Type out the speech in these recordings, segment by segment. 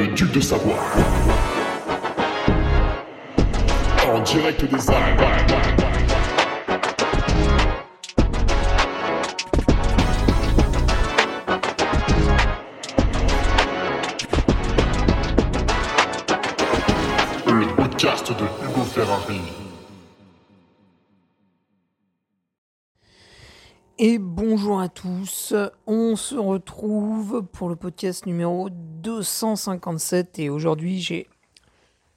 le duc de Savoie. En direct des Alpes. De Hugo Ferrari. Et bonjour à tous, on se retrouve pour le podcast numéro 257 et aujourd'hui j'ai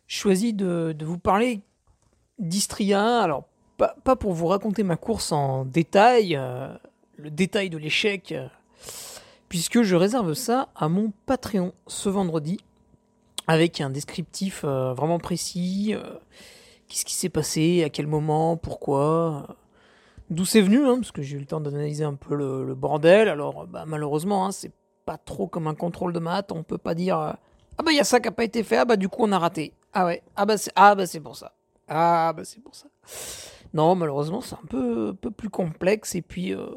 choisi de, vous parler d'Istria, alors pas, pour vous raconter ma course en détail, euh, le détail de l'échec, euh, puisque je réserve ça à mon Patreon ce vendredi avec un descriptif euh, vraiment précis, qu'est-ce qui s'est passé, à quel moment, pourquoi. Euh, D'où c'est venu, hein, parce que j'ai eu le temps d'analyser un peu le, bordel. Alors, bah, malheureusement, hein, c'est pas trop comme un contrôle de maths. On peut pas dire euh, Ah bah il y a ça qui a pas été fait, ah bah du coup on a raté. Ah ouais, ah bah c'est ah, bah, pour ça. Ah bah c'est pour ça. Non, malheureusement, c'est un peu, un peu plus complexe. Et puis, euh,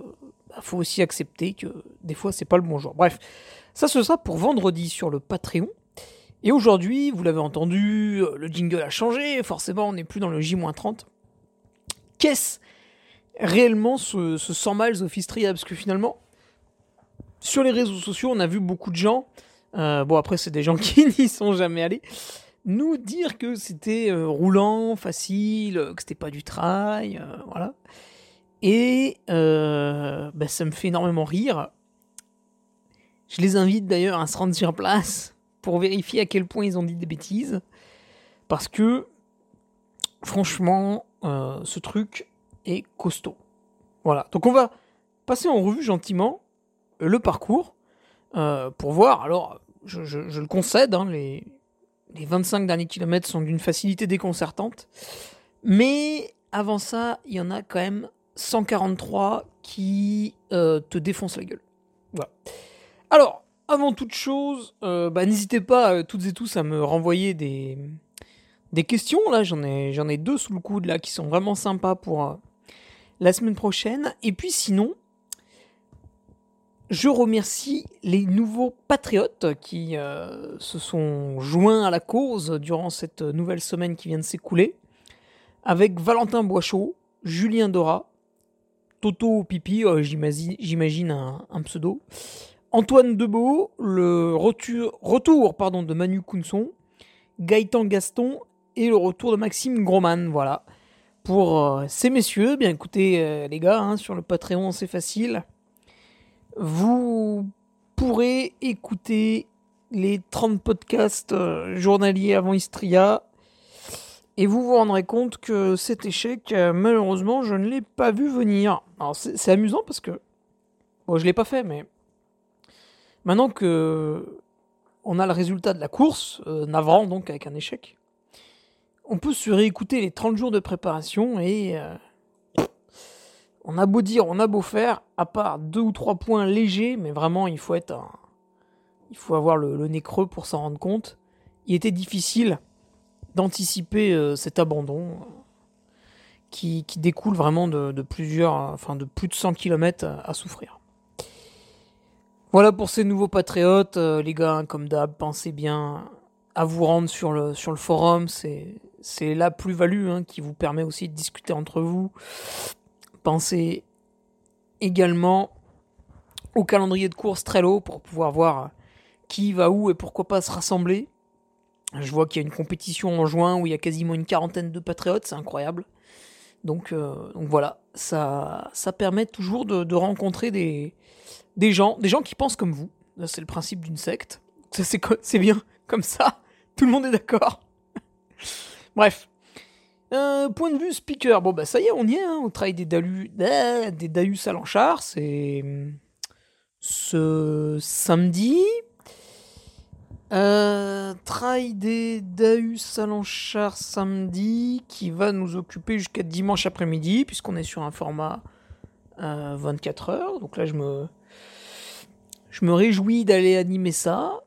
bah, faut aussi accepter que des fois, c'est pas le bon jour. Bref, ça ce sera pour vendredi sur le Patreon. Et aujourd'hui, vous l'avez entendu, euh, le jingle a changé. Forcément, on n'est plus dans le J-30. Qu'est-ce réellement ce, ce 100 miles Parce que finalement, sur les réseaux sociaux, on a vu beaucoup de gens, euh, bon après c'est des gens qui n'y sont jamais allés, nous dire que c'était euh, roulant, facile, que c'était pas du trail, euh, voilà. Et bah, ça me fait énormément rire. Je les invite d'ailleurs à se rendre sur place pour vérifier à quel point ils ont dit des bêtises. Parce que, franchement, ce truc costaud. Voilà. Donc on va passer en revue gentiment euh, le parcours euh, pour voir. Alors, je, le concède, hein, les, les 25 derniers kilomètres sont d'une facilité déconcertante. Mais avant ça, il y en a quand même 143 qui euh, te défoncent la gueule. Voilà. Alors, avant toute chose, bah, n'hésitez pas toutes et tous à me renvoyer des, des questions. Là, j'en ai, j'en ai deux sous le coude là qui sont vraiment sympas pour la semaine prochaine. Et puis sinon, je remercie les nouveaux patriotes qui euh, se sont joints à la cause durant cette nouvelle semaine qui vient de s'écouler. Avec Valentin Boischaud, Julien Dora, Toto Pipi, euh, j'imagine un, pseudo, Antoine Debeau, le retour, de Manu Counson, Gaëtan Gaston et le retour de Maxime Groman. Voilà. Pour euh, ces messieurs, bien écoutez euh, les gars, hein, sur le Patreon c'est facile. Vous pourrez écouter les 30 podcasts euh, journaliers avant Istria et vous vous rendrez compte que cet échec, malheureusement, je ne l'ai pas vu venir. Alors c'est amusant parce que, bon, je l'ai pas fait, mais maintenant que on a le résultat de la course, navrant donc avec un échec, on peut se réécouter les 30 jours de préparation et euh, on a beau dire, on a beau faire, à part deux ou trois points légers, mais vraiment il faut être il faut avoir le, nez creux pour s'en rendre compte. Il était difficile d'anticiper euh, cet abandon euh, qui, qui découle vraiment de, plusieurs, enfin de plus de 100 km à, souffrir. Voilà pour ces nouveaux patriotes, les gars, comme d'hab, pensez bien à vous rendre sur le, sur le forum, c'est c'est la plus-value hein, qui vous permet aussi de discuter entre vous. Pensez également au calendrier de course Trello pour pouvoir voir qui va où et pourquoi pas se rassembler. Je vois qu'il y a une compétition en juin où il y a quasiment une quarantaine de patriotes, c'est incroyable. Donc, euh, voilà, ça, permet toujours de, rencontrer gens, des gens qui pensent comme vous. C'est le principe d'une secte. C'est bien, comme ça, tout le monde est d'accord. Bref. Euh, point de vue speaker, bon bah ça y est, on y est, hein, au travail des Dalus, ah, des à c'est ce samedi. Euh, trail des Daus à samedi, qui va nous occuper jusqu'à dimanche après-midi, puisqu'on est sur un format euh, 24 heures. Donc là, je me, je me réjouis d'aller animer ça.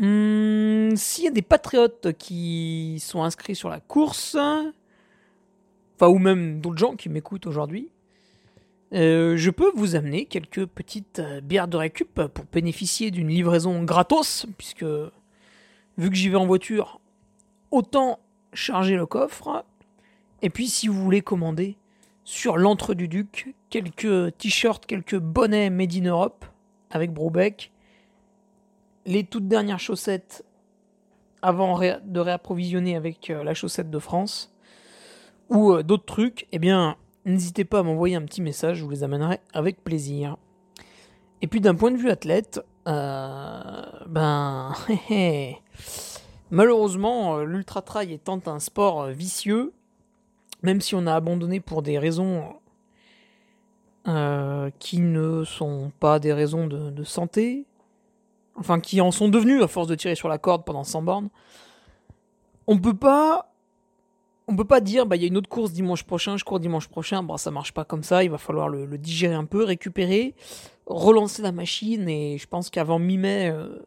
Hum, S'il y a des patriotes qui sont inscrits sur la course, enfin ou même d'autres gens qui m'écoutent aujourd'hui, euh, je peux vous amener quelques petites euh, bières de récup pour bénéficier d'une livraison gratos, puisque vu que j'y vais en voiture, autant charger le coffre. Et puis si vous voulez commander sur l'entre du Duc quelques t-shirts, quelques bonnets made in Europe avec Brobeck, les toutes dernières chaussettes avant de réapprovisionner avec euh, la chaussette de France ou d'autres trucs, eh bien n'hésitez pas à m'envoyer un petit message, je vous les amènerai avec plaisir. Et puis d'un point de vue athlète, euh, ben, malheureusement, euh, l'ultra trail étant un sport euh, vicieux, même si on a abandonné pour des raisons qui ne sont pas des raisons de, santé, enfin qui en sont devenues à force de tirer sur la corde pendant 100 bornes, on peut pas on peut pas dire bah il y a une autre course dimanche prochain, je cours dimanche prochain, bon ça marche pas comme ça, il va falloir le, digérer un peu, récupérer, relancer la machine. Et je pense qu'avant mi-mai euh,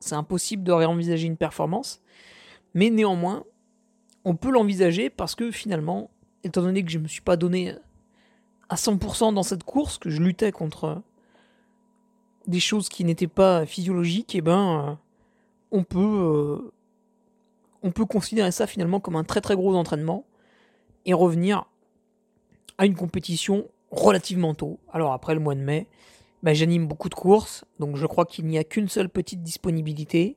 c'est impossible de réenvisager une performance. Mais néanmoins, on peut l'envisager parce que finalement, étant donné que je me suis pas donné à 100% dans cette course, que je luttais contre des choses qui n'étaient pas physiologiques, eh ben euh, on peut euh, on peut considérer ça finalement comme un très très gros entraînement et revenir à une compétition relativement tôt. Alors après le mois de mai, bah, j'anime beaucoup de courses, donc je crois qu'il n'y a qu'une seule petite disponibilité.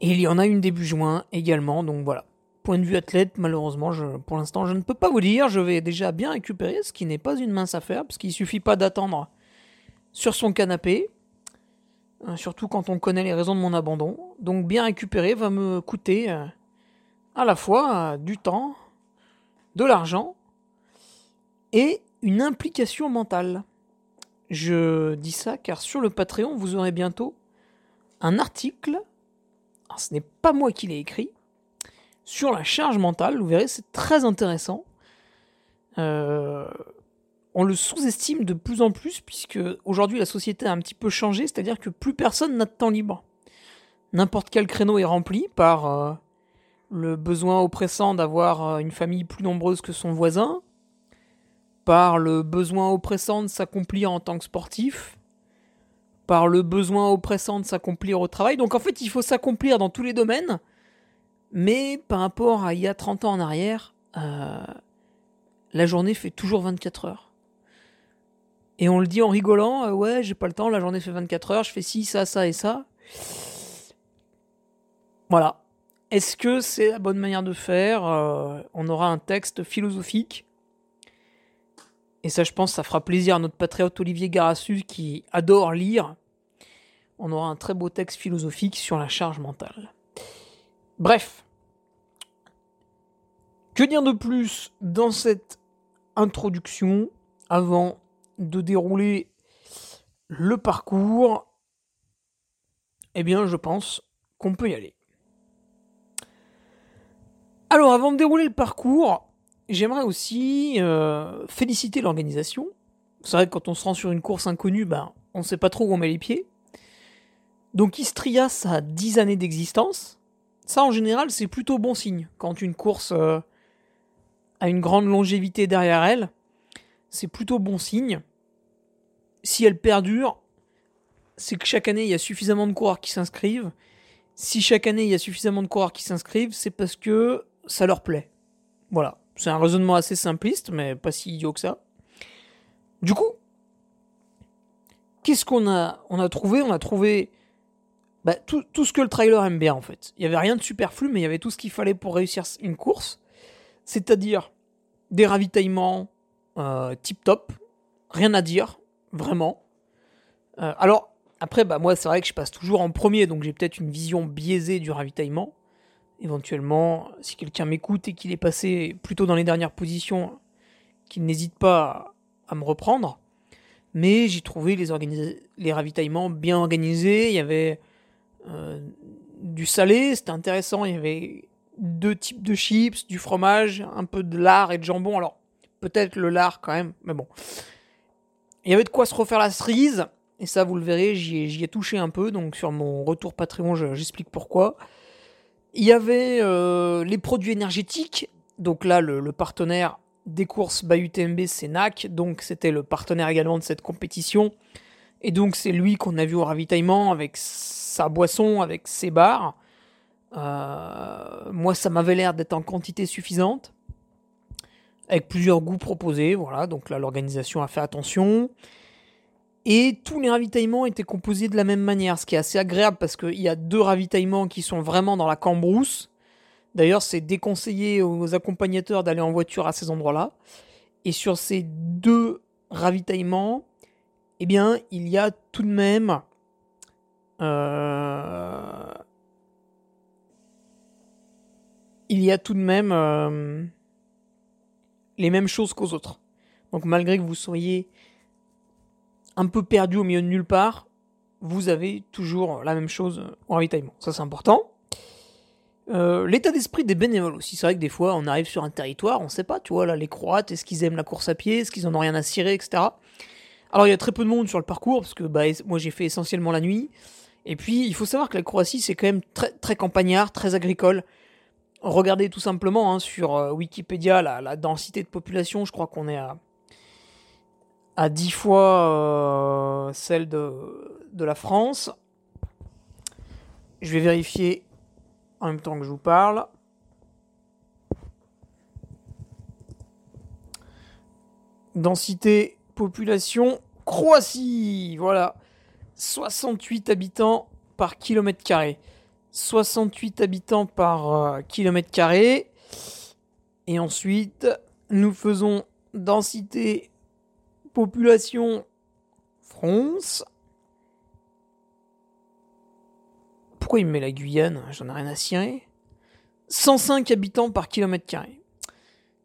Et il y en a une début juin également, donc voilà. Point de vue athlète, malheureusement, pour l'instant, je ne peux pas vous dire. Je vais déjà bien récupérer, ce qui n'est pas une mince affaire, parce qu'il suffit pas d'attendre sur son canapé. Euh, surtout quand on connaît les raisons de mon abandon. Donc bien récupéré va me coûter euh, à la fois euh, du temps, de l'argent et une implication mentale. Je dis ça car sur le Patreon, vous aurez bientôt un article, ce n'est pas moi qui l'ai écrit, sur la charge mentale. Vous verrez, c'est très intéressant. Euh, on le sous-estime de plus en plus puisque aujourd'hui la société a un petit peu changé, c'est-à-dire que plus personne n'a de temps libre. N'importe quel créneau est rempli par euh, le besoin oppressant d'avoir euh, une famille plus nombreuse que son voisin, par le besoin oppressant de s'accomplir en tant que sportif, par le besoin oppressant de s'accomplir au travail. Donc en fait, il faut s'accomplir dans tous les domaines, mais par rapport à il y a 30 ans en arrière, euh, la journée fait toujours 24 heures. Et on le dit en rigolant, euh, ouais, j'ai pas le temps, la journée fait 24 heures, je fais ci, ça, ça et ça. Voilà. Est-ce que c'est la bonne manière de faire euh, On aura un texte philosophique. Et ça, je pense, ça fera plaisir à notre patriote Olivier Garassus qui adore lire. On aura un très beau texte philosophique sur la charge mentale. Bref. Que dire de plus dans cette introduction avant de dérouler le parcours, eh bien, je pense qu'on peut y aller. Alors, avant de dérouler le parcours, j'aimerais aussi euh, féliciter l'organisation. C'est vrai que quand on se rend sur une course inconnue, ben, on ne sait pas trop où on met les pieds. Donc Istria, ça a 10 années d'existence. Ça, en général, c'est plutôt bon signe. Quand une course euh, a une grande longévité derrière elle, c'est plutôt bon signe si elle perdure, c'est que chaque année, il y a suffisamment de coureurs qui s'inscrivent. Si chaque année, il y a suffisamment de coureurs qui s'inscrivent, c'est parce que ça leur plaît. Voilà. C'est un raisonnement assez simpliste, mais pas si idiot que ça. Du coup, qu'est-ce qu'on a, trouvé? On a trouvé bah, tout, ce que le trailer aime bien, en fait. Il n'y avait rien de superflu, mais il y avait tout ce qu'il fallait pour réussir une course. C'est-à-dire des ravitaillements euh, tip-top, rien à dire, vraiment. Euh, alors, après, bah, moi, c'est vrai que je passe toujours en premier, donc j'ai peut-être une vision biaisée du ravitaillement. Éventuellement, si quelqu'un m'écoute et qu'il est passé plutôt dans les dernières positions, qu'il n'hésite pas à me reprendre. Mais j'ai trouvé les, ravitaillements bien organisés. Il y avait euh, du salé, c'était intéressant. Il y avait deux types de chips, du fromage, un peu de lard et de jambon. Alors, peut-être le lard quand même, mais bon. Il y avait de quoi se refaire la cerise, et ça vous le verrez, j'y ai, touché un peu, donc sur mon retour Patreon j'explique pourquoi. Il y avait euh, les produits énergétiques, donc là le, partenaire des courses by UTMB, c'est NAC, donc c'était le partenaire également de cette compétition. Et donc c'est lui qu'on a vu au ravitaillement avec sa boisson, avec ses bars. Euh, moi, ça m'avait l'air d'être en quantité suffisante, avec plusieurs goûts proposés. Voilà, donc là, l'organisation a fait attention. Et tous les ravitaillements étaient composés de la même manière, ce qui est assez agréable parce qu'il y a deux ravitaillements qui sont vraiment dans la cambrousse. D'ailleurs, c'est déconseillé aux accompagnateurs d'aller en voiture à ces endroits-là. Et sur ces deux ravitaillements, eh bien, il y a tout de même euh, il y a tout de même euh, les mêmes choses qu'aux autres. Donc malgré que vous soyez un peu perdu au milieu de nulle part, vous avez toujours la même chose au ravitaillement. Ça, c'est important. Euh, l'état d'esprit des bénévoles aussi. C'est vrai que des fois, on arrive sur un territoire, on sait pas, tu vois, là, les Croates, est-ce qu'ils aiment la course à pied, est-ce qu'ils en ont rien à cirer, etc. Alors, il y a très peu de monde sur le parcours, parce que bah, moi, j'ai fait essentiellement la nuit. Et puis, il faut savoir que la Croatie, c'est quand même très, très campagnard, très agricole. Regardez tout simplement hein, sur euh, Wikipédia la, densité de population, je crois qu'on est à à 10 fois euh, celle de, de la France. Je vais vérifier en même temps que je vous parle. Densité, population, Croatie, voilà. 68 habitants par kilomètre carré. 68 habitants par euh, kilomètre carré. Et ensuite, nous faisons densité population France. Pourquoi il me met la Guyane? J'en ai rien à cirer. 105 habitants par kilomètre carré.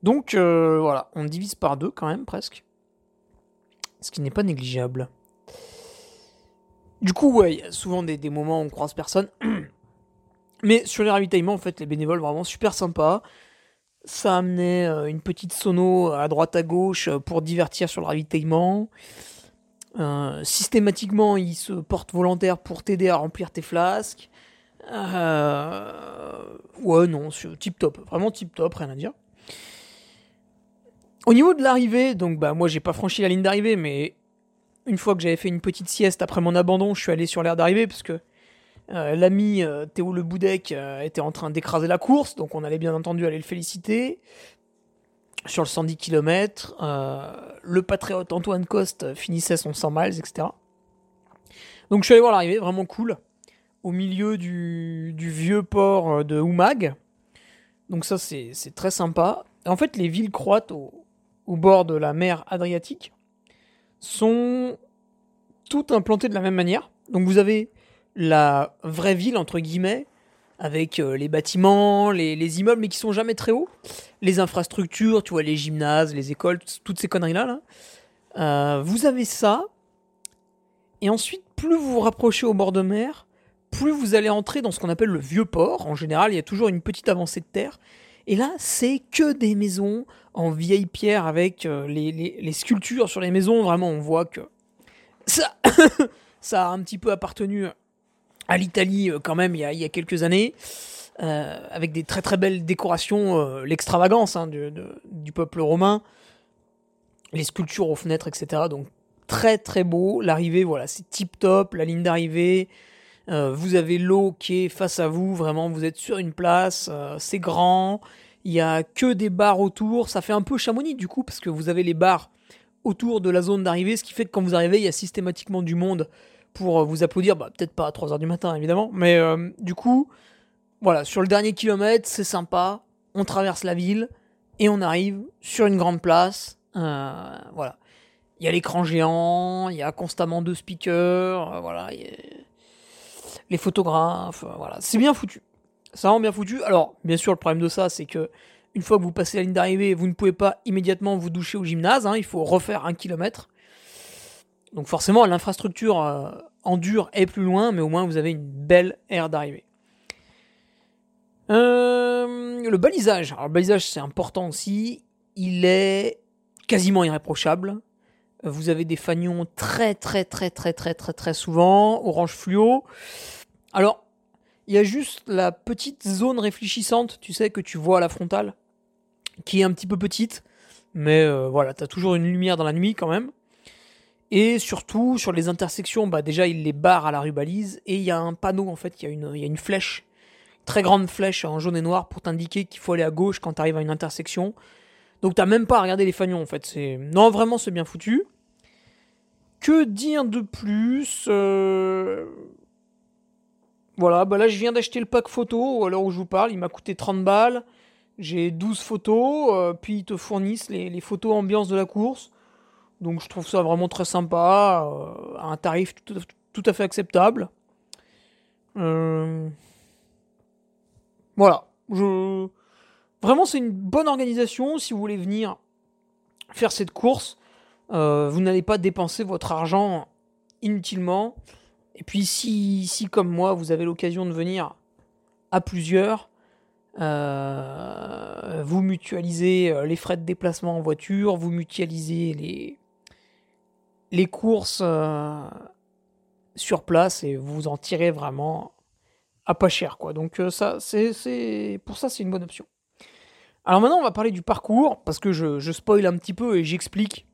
Donc euh, voilà, on divise par deux quand même presque. Ce qui n'est pas négligeable. Du coup, ouais, il y a souvent des, moments où on croise personne. Mais sur les ravitaillements, en fait, les bénévoles vraiment super sympas. Ça amenait euh, une petite sono à droite à gauche euh, pour divertir sur le ravitaillement. Euh, systématiquement, ils se portent volontaires pour t'aider à remplir tes flasques. Ouais, non, tip top, vraiment tip top, rien à dire. Au niveau de l'arrivée, donc bah moi j'ai pas franchi la ligne d'arrivée, mais une fois que j'avais fait une petite sieste après mon abandon, je suis allé sur l'aire d'arrivée parce que euh, l'ami euh, Théo Le Boudec euh, était en train d'écraser la course, donc on allait bien entendu aller le féliciter. Sur le 110 km, le patriote Antoine Coste finissait son 100 miles, etc. Donc je suis allé voir l'arrivée, vraiment cool, au milieu du, vieux port de Oumag. Donc ça c'est très sympa. En fait, les villes croates au bord de la mer Adriatique sont toutes implantées de la même manière. Donc vous avez la vraie ville, entre guillemets, avec euh, les bâtiments, les, les, immeubles, mais qui sont jamais très hauts, les infrastructures, tu vois, les gymnases, les écoles, toutes ces conneries-là. Là. Euh, vous avez ça, et ensuite, plus vous vous rapprochez au bord de mer, plus vous allez entrer dans ce qu'on appelle le vieux port. En général, il y a toujours une petite avancée de terre. Et là, c'est que des maisons en vieille pierre avec euh, les, les, les, sculptures sur les maisons. Vraiment, on voit que ça, ça a un petit peu appartenu à l'Italie euh, quand même il y a, quelques années. Euh, avec des très très belles décorations, euh, l'extravagance hein, du, peuple romain, les sculptures aux fenêtres, etc. Donc très très beau. L'arrivée, voilà, c'est tip top. La ligne d'arrivée, vous avez l'eau qui est face à vous. Vraiment, vous êtes sur une place. C'est grand. Il y a que des bars autour. Ça fait un peu Chamonix du coup parce que vous avez les bars autour de la zone d'arrivée, ce qui fait que quand vous arrivez, il y a systématiquement du monde pour vous applaudir, bah, peut-être pas à 3h du matin évidemment, mais euh, du coup, voilà, sur le dernier kilomètre, c'est sympa, on traverse la ville et on arrive sur une grande place, euh, voilà. Il y a l'écran géant, il y a constamment deux speakers, euh, voilà, les photographes, euh, voilà, c'est bien foutu. C'est vraiment bien foutu. Alors, bien sûr, le problème de ça, c'est que une fois que vous passez la ligne d'arrivée, vous ne pouvez pas immédiatement vous doucher au gymnase, hein, il faut refaire un kilomètre. Donc forcément, l'infrastructure euh, en dur est plus loin, mais au moins vous avez une belle aire d'arrivée. Euh, le balisage. Alors le balisage c'est important aussi. Il est quasiment irréprochable. Vous avez des fanions très très très très très très très souvent, orange fluo. Alors, il y a juste la petite zone réfléchissante, tu sais, que tu vois à la frontale, qui est un petit peu petite. Mais euh, voilà, t'as toujours une lumière dans la nuit quand même. Et surtout, sur les intersections, bah déjà, il les barre à la rubalise. Et il y a un panneau, en fait, il y, a une, flèche, très grande flèche en jaune et noir pour t'indiquer qu'il faut aller à gauche quand t'arrives à une intersection. Donc t'as même pas à regarder les fanions, en fait. Non, vraiment, c'est bien foutu. Que dire de plus euh, Voilà, bah là, je viens d'acheter le pack photo, à l'heure où je vous parle. Il m'a coûté 30 balles. J'ai 12 photos, euh, puis ils te fournissent les photos ambiance de la course. Donc je trouve ça vraiment très sympa, euh, à un tarif tout, tout, à fait acceptable. Euh... Voilà. Je... Vraiment, c'est une bonne organisation si vous voulez venir faire cette course. Euh, vous n'allez pas dépenser votre argent inutilement. Et puis si, si comme moi, vous avez l'occasion de venir à plusieurs, euh, vous mutualisez euh, les frais de déplacement en voiture, vous mutualisez les, les courses euh, sur place et vous en tirez vraiment à pas cher quoi. Donc euh, ça c'est pour ça c'est une bonne option. Alors maintenant on va parler du parcours parce que je, je spoil un petit peu et j'explique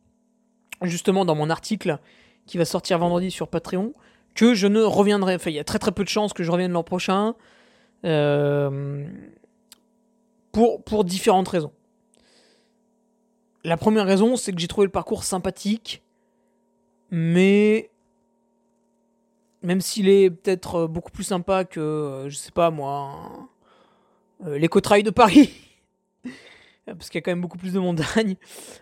justement dans mon article qui va sortir vendredi sur Patreon que je ne reviendrai. Enfin il y a très très peu de chances que je revienne l'an prochain. Euh, pour, pour différentes raisons. La première raison, c'est que j'ai trouvé le parcours sympathique, mais même s'il est peut-être beaucoup plus sympa que, je sais pas moi, euh, l'éco-trail de Paris, parce qu'il y a quand même beaucoup plus de montagnes,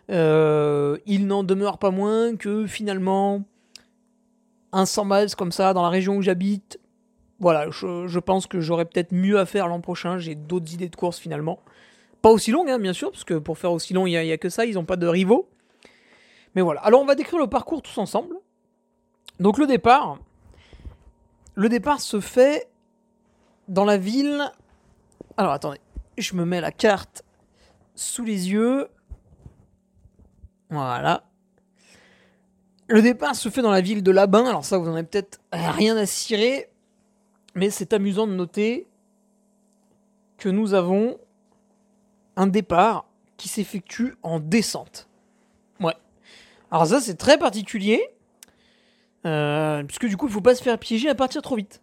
euh, il n'en demeure pas moins que finalement, un 100 miles comme ça dans la région où j'habite, voilà, je, pense que j'aurais peut-être mieux à faire l'an prochain. J'ai d'autres idées de course finalement. Pas aussi longues, hein, bien sûr, parce que pour faire aussi long, il n'y a, que ça. Ils n'ont pas de rivaux. Mais voilà. Alors, on va décrire le parcours tous ensemble. Donc, le départ. Le départ se fait dans la ville. Alors, attendez. Je me mets la carte sous les yeux. Voilà. Le départ se fait dans la ville de Labin. Alors, ça, vous n'en avez peut-être rien à cirer. Mais c'est amusant de noter que nous avons un départ qui s'effectue en descente. Alors ça c'est très particulier, euh, puisque du coup il faut pas se faire piéger à partir trop vite.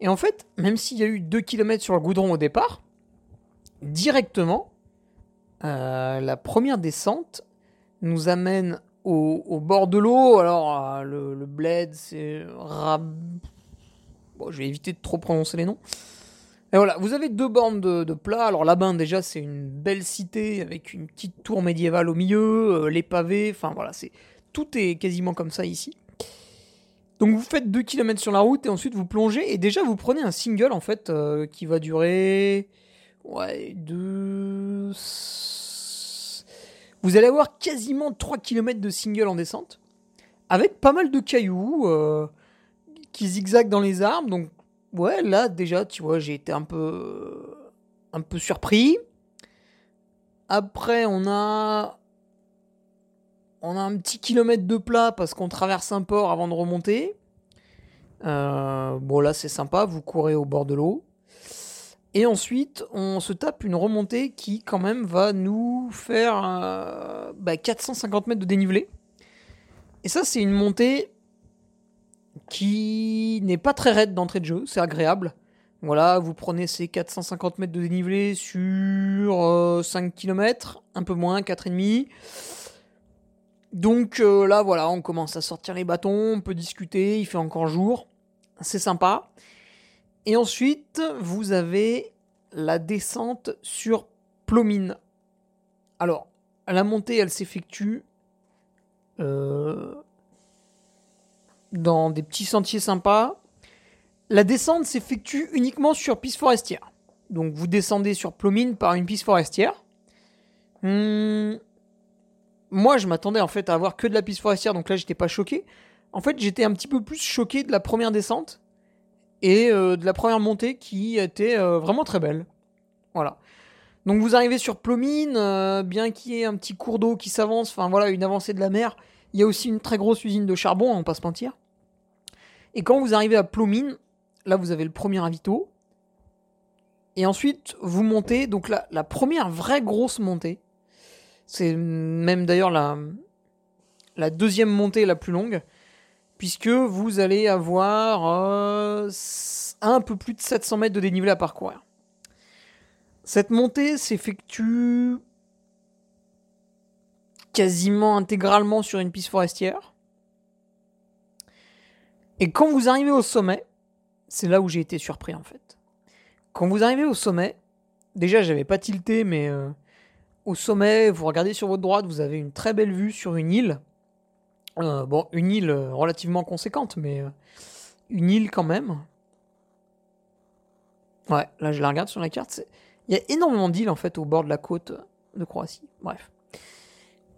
Et en fait, même s'il y a eu 2 km sur le goudron au départ, directement, euh, la première descente nous amène au, bord de l'eau. Alors euh, le, le bled c'est Rab Bon, je vais éviter de trop prononcer les noms. Et voilà, vous avez deux bornes de, de plat. Alors là-bas, déjà, c'est une belle cité avec une petite tour médiévale au milieu, euh, les pavés, enfin voilà, c'est tout est quasiment comme ça ici. Donc vous faites 2 km sur la route et ensuite vous plongez et déjà vous prenez un single en fait euh, qui va durer ouais, deux Vous allez avoir quasiment 3 km de single en descente avec pas mal de cailloux. Euh, qui zigzague dans les arbres. Donc, ouais, là, déjà, tu vois, j'ai été un peu, un peu surpris. Après, on a, on a un petit kilomètre de plat parce qu'on traverse un port avant de remonter. Euh, bon, là, c'est sympa, vous courez au bord de l'eau. Et ensuite, on se tape une remontée qui, quand même, va nous faire euh, bah, 450 mètres de dénivelé. Et ça, c'est une montée qui n'est pas très raide d'entrée de jeu, c'est agréable. Voilà, vous prenez ces 450 mètres de dénivelé sur euh, 5 km, un peu moins, 4,5. Donc euh, là, voilà, on commence à sortir les bâtons, on peut discuter, il fait encore jour, c'est sympa. Et ensuite, vous avez la descente sur Plomine. Alors, la montée, elle s'effectue euh, dans des petits sentiers sympas. La descente s'effectue uniquement sur piste forestière. Donc vous descendez sur Plomine par une piste forestière. Hum, moi, je m'attendais en fait à avoir que de la piste forestière, donc là, j'étais pas choqué. En fait, j'étais un petit peu plus choqué de la première descente et euh, de la première montée qui était euh, vraiment très belle. Voilà. Donc vous arrivez sur Plomine, euh, bien qu'il y ait un petit cours d'eau qui s'avance, enfin voilà, une avancée de la mer. Il y a aussi une très grosse usine de charbon, on passe pas se mentir. Et quand vous arrivez à Plomine, là vous avez le premier avito. Et ensuite vous montez, donc la, la première vraie grosse montée, C'est même d'ailleurs la, la deuxième montée la plus longue, puisque vous allez avoir euh, un peu plus de 700 mètres de dénivelé à parcourir. Cette montée s'effectue quasiment intégralement sur une piste forestière. Et quand vous arrivez au sommet, c'est là où j'ai été surpris en fait. Quand vous arrivez au sommet, déjà j'avais pas tilté, mais euh, au sommet, vous regardez sur votre droite, vous avez une très belle vue sur une île. Euh, bon, une île euh, relativement conséquente, mais une île quand même. Ouais, là je la regarde sur la carte. Il y a énormément d'îles en fait au bord de la côte de Croatie. Bref.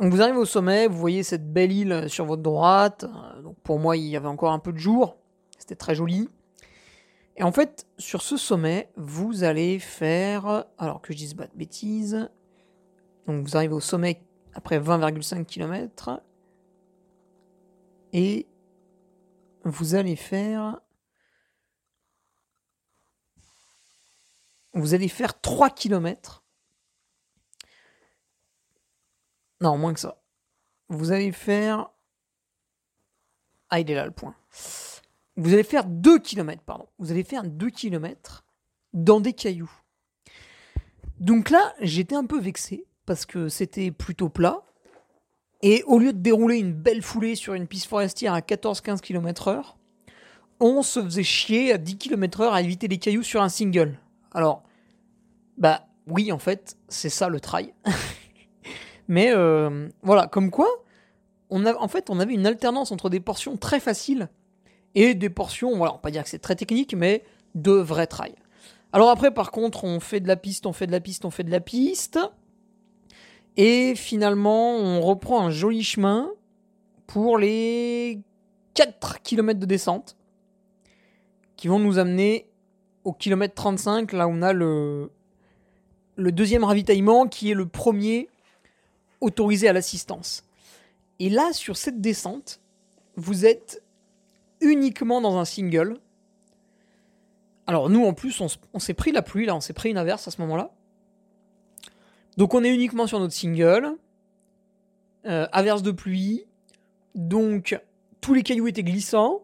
Donc vous arrivez au sommet, vous voyez cette belle île sur votre droite. Donc pour moi, il y avait encore un peu de jour. C'était très joli. Et en fait, sur ce sommet, vous allez faire. Alors que je dise pas de bêtises. Donc vous arrivez au sommet après 20,5 km. Et vous allez faire. Vous allez faire 3 km. Non, moins que ça. Vous allez faire. Ah, il est là le point. Vous allez faire 2 km, pardon. Vous allez faire 2 km dans des cailloux. Donc là, j'étais un peu vexé parce que c'était plutôt plat. Et au lieu de dérouler une belle foulée sur une piste forestière à 14-15 km/h, on se faisait chier à 10 km/h à éviter les cailloux sur un single. Alors, bah oui, en fait, c'est ça le trail. Mais euh, voilà, comme quoi, on a, en fait, on avait une alternance entre des portions très faciles et des portions, voilà, on va pas dire que c'est très technique, mais de vrai trail. Alors après, par contre, on fait de la piste, on fait de la piste, on fait de la piste. Et finalement, on reprend un joli chemin pour les 4 km de descente qui vont nous amener au kilomètre 35, là on a le, le deuxième ravitaillement qui est le premier autorisé à l'assistance. Et là, sur cette descente, vous êtes uniquement dans un single. Alors nous, en plus, on, s'est pris la pluie, là, on s'est pris une averse à ce moment-là. Donc on est uniquement sur notre single. Euh, averse de pluie. Donc tous les cailloux étaient glissants.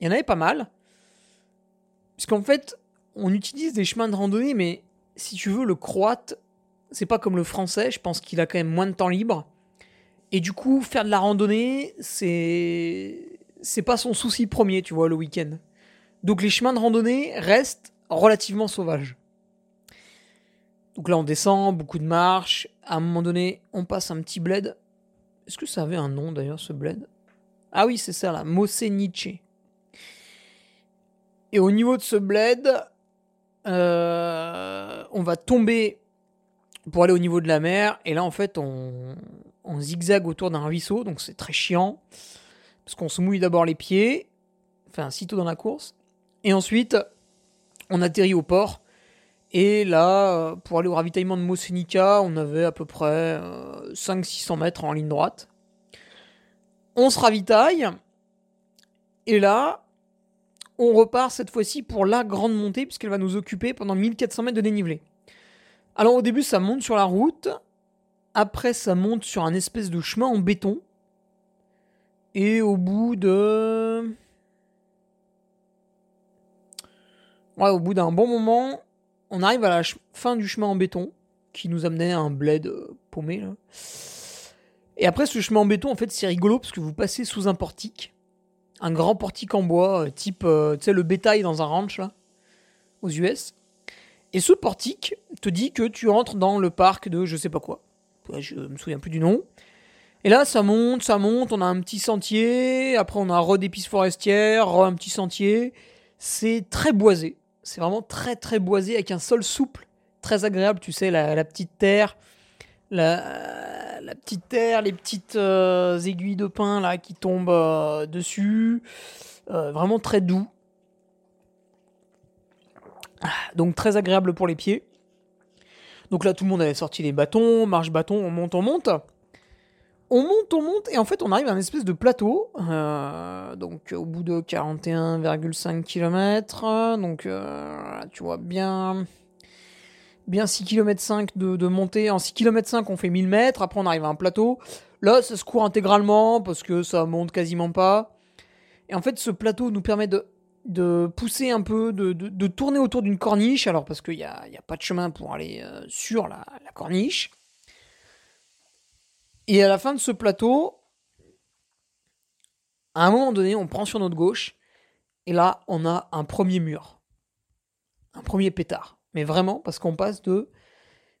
Il y en avait pas mal. Puisqu'en fait, on utilise des chemins de randonnée, mais si tu veux, le croate, c'est pas comme le français. Je pense qu'il a quand même moins de temps libre. Et du coup, faire de la randonnée, c'est c'est pas son souci premier, tu vois, le week-end. Donc les chemins de randonnée restent relativement sauvages. Donc là, on descend, beaucoup de marches. À un moment donné, on passe un petit bled. Est-ce que ça avait un nom d'ailleurs, ce bled? Ah oui, c'est ça là, Mosenice. Et au niveau de ce bled, euh, on va tomber pour aller au niveau de la mer. Et là, en fait, on, zigzague autour d'un ruisseau, donc c'est très chiant parce qu'on se mouille d'abord les pieds, enfin, sitôt dans la course, et ensuite, on atterrit au port. Et là, pour aller au ravitaillement de Mosenica, on avait à peu près 500-600 euh, mètres en ligne droite. On se ravitaille. Et là, on repart cette fois-ci pour la grande montée, puisqu'elle va nous occuper pendant 1400 mètres de dénivelé. Alors au début, ça monte sur la route. Après, ça monte sur un espèce de chemin en béton. Et au bout de. Ouais, au bout d'un bon moment, on arrive à la fin du chemin en béton qui nous amenait à un bled euh, paumé là. Et après ce chemin en béton, en fait, c'est rigolo parce que vous passez sous un portique, un grand portique en bois, euh, type, euh, le bétail dans un ranch là, aux US. Et ce portique te dit que tu entres dans le parc de je sais pas quoi. Je me souviens plus du nom. Et là, ça monte, ça monte, on a un petit sentier, après on a un pistes forestières, un petit sentier. C'est très boisé. C'est vraiment très très boisé avec un sol souple, très agréable, tu sais, la, petite terre, la, petite terre, les petites euh, aiguilles de pin là qui tombent euh, dessus. Euh, vraiment très doux. Donc très agréable pour les pieds. Donc là, tout le monde avait sorti les bâtons, marche bâton, on monte, on monte on monte, on monte, et en fait, on arrive à un espèce de plateau. Euh, donc, au bout de 41,5 km. Donc, euh, tu vois bien. bien 6 km 5 de, de montée. En 6 km 5, on fait 1000 mètres. Après, on arrive à un plateau. Là, ça se court intégralement parce que ça monte quasiment pas. Et en fait, ce plateau nous permet de, de pousser un peu, de, tourner autour d'une corniche. Alors, parce qu'il n'y a, y a, pas de chemin pour aller euh, sur la, corniche. Et à la fin de ce plateau, à un moment donné, on prend sur notre gauche. Et là, on a un premier mur. Un premier pétard. Mais vraiment, parce qu'on passe de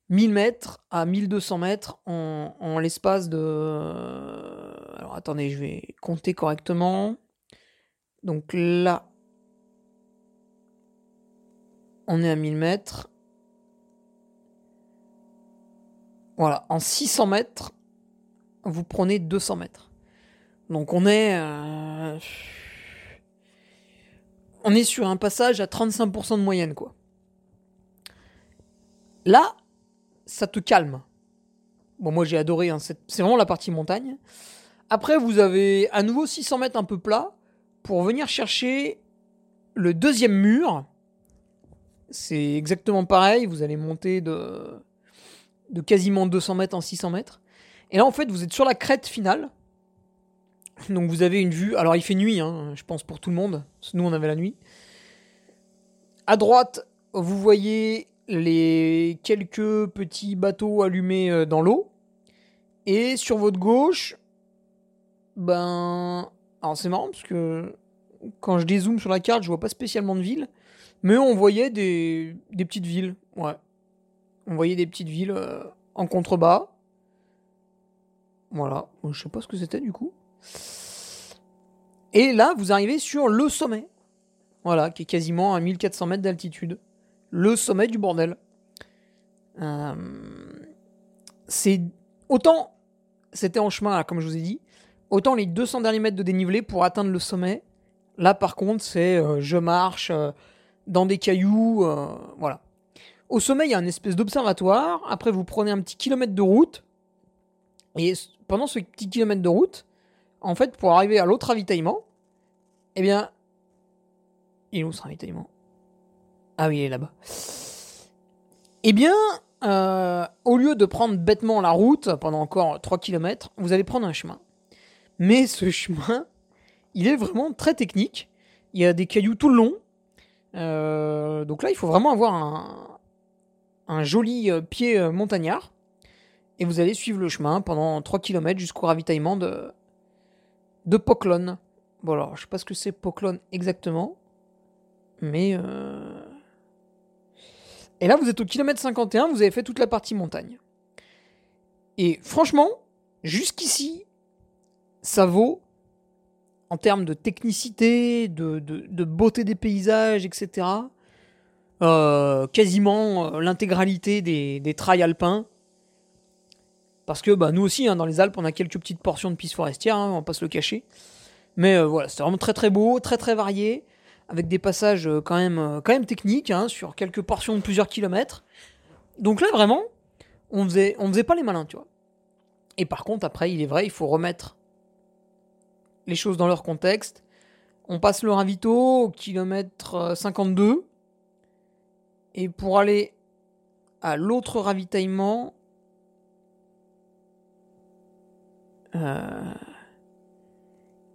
1000 mètres à 1200 mètres en, en l'espace de... Alors attendez, je vais compter correctement. Donc là, on est à 1000 mètres. Voilà, en 600 mètres, vous prenez 200 mètres. Donc on est... Euh... On est sur un passage à 35% de moyenne, quoi. Là, ça te calme. Bon, moi j'ai adoré, hein, c'est vraiment la partie montagne. Après, vous avez à nouveau 600 mètres un peu plat pour venir chercher le deuxième mur. C'est exactement pareil, vous allez monter de, de quasiment 200 mètres en 600 mètres. Et là, en fait, vous êtes sur la crête finale. Donc vous avez une vue. Alors il fait nuit, hein, je pense pour tout le monde. Nous, on avait la nuit. À droite, vous voyez les quelques petits bateaux allumés dans l'eau. Et sur votre gauche, ben. Alors c'est marrant parce que quand je dézoome sur la carte, je vois pas spécialement de villes. Mais on voyait des, petites villes. Ouais. On voyait des petites villes euh, en contrebas. Voilà. Je sais pas ce que c'était du coup. Et là, vous arrivez sur le sommet. Voilà, qui est quasiment à 1400 mètres d'altitude le sommet du bordel. Euh, c'est autant c'était en chemin, là, comme je vous ai dit, autant les 200 derniers mètres de dénivelé pour atteindre le sommet. Là, par contre, c'est euh, je marche euh, dans des cailloux, euh, voilà. Au sommet, il y a une espèce d'observatoire. Après, vous prenez un petit kilomètre de route. Et pendant ce petit kilomètre de route, en fait, pour arriver à l'autre ravitaillement, eh bien, il est où ce ravitaillement? Ah oui, il est là-bas. Eh bien, euh, au lieu de prendre bêtement la route pendant encore 3 km, vous allez prendre un chemin. Mais ce chemin, il est vraiment très technique. Il y a des cailloux tout le long. Euh, donc là, il faut vraiment avoir un, joli euh, pied euh, montagnard. Et vous allez suivre le chemin pendant 3 km jusqu'au ravitaillement de, de Poklon. Bon alors, je sais pas ce que c'est Poklon exactement. Mais... Et là, vous êtes au kilomètre 51, vous avez fait toute la partie montagne. Et franchement, jusqu'ici, ça vaut, en termes de technicité, de, beauté des paysages, etc., euh, quasiment euh, l'intégralité des, trails alpins. Parce que bah, nous aussi, hein, dans les Alpes, on a quelques petites portions de pistes forestières, hein, on va pas se le cacher. Mais euh, voilà, c'était vraiment très très beau, très très varié avec des passages quand même, quand même techniques, hein, sur quelques portions de plusieurs kilomètres. Donc là, vraiment, on faisait, on faisait pas les malins, tu vois. Et par contre, après, il est vrai, il faut remettre les choses dans leur contexte. On passe le ravito au kilomètre 52. Euh, Et pour aller à l'autre ravitaillement, euh,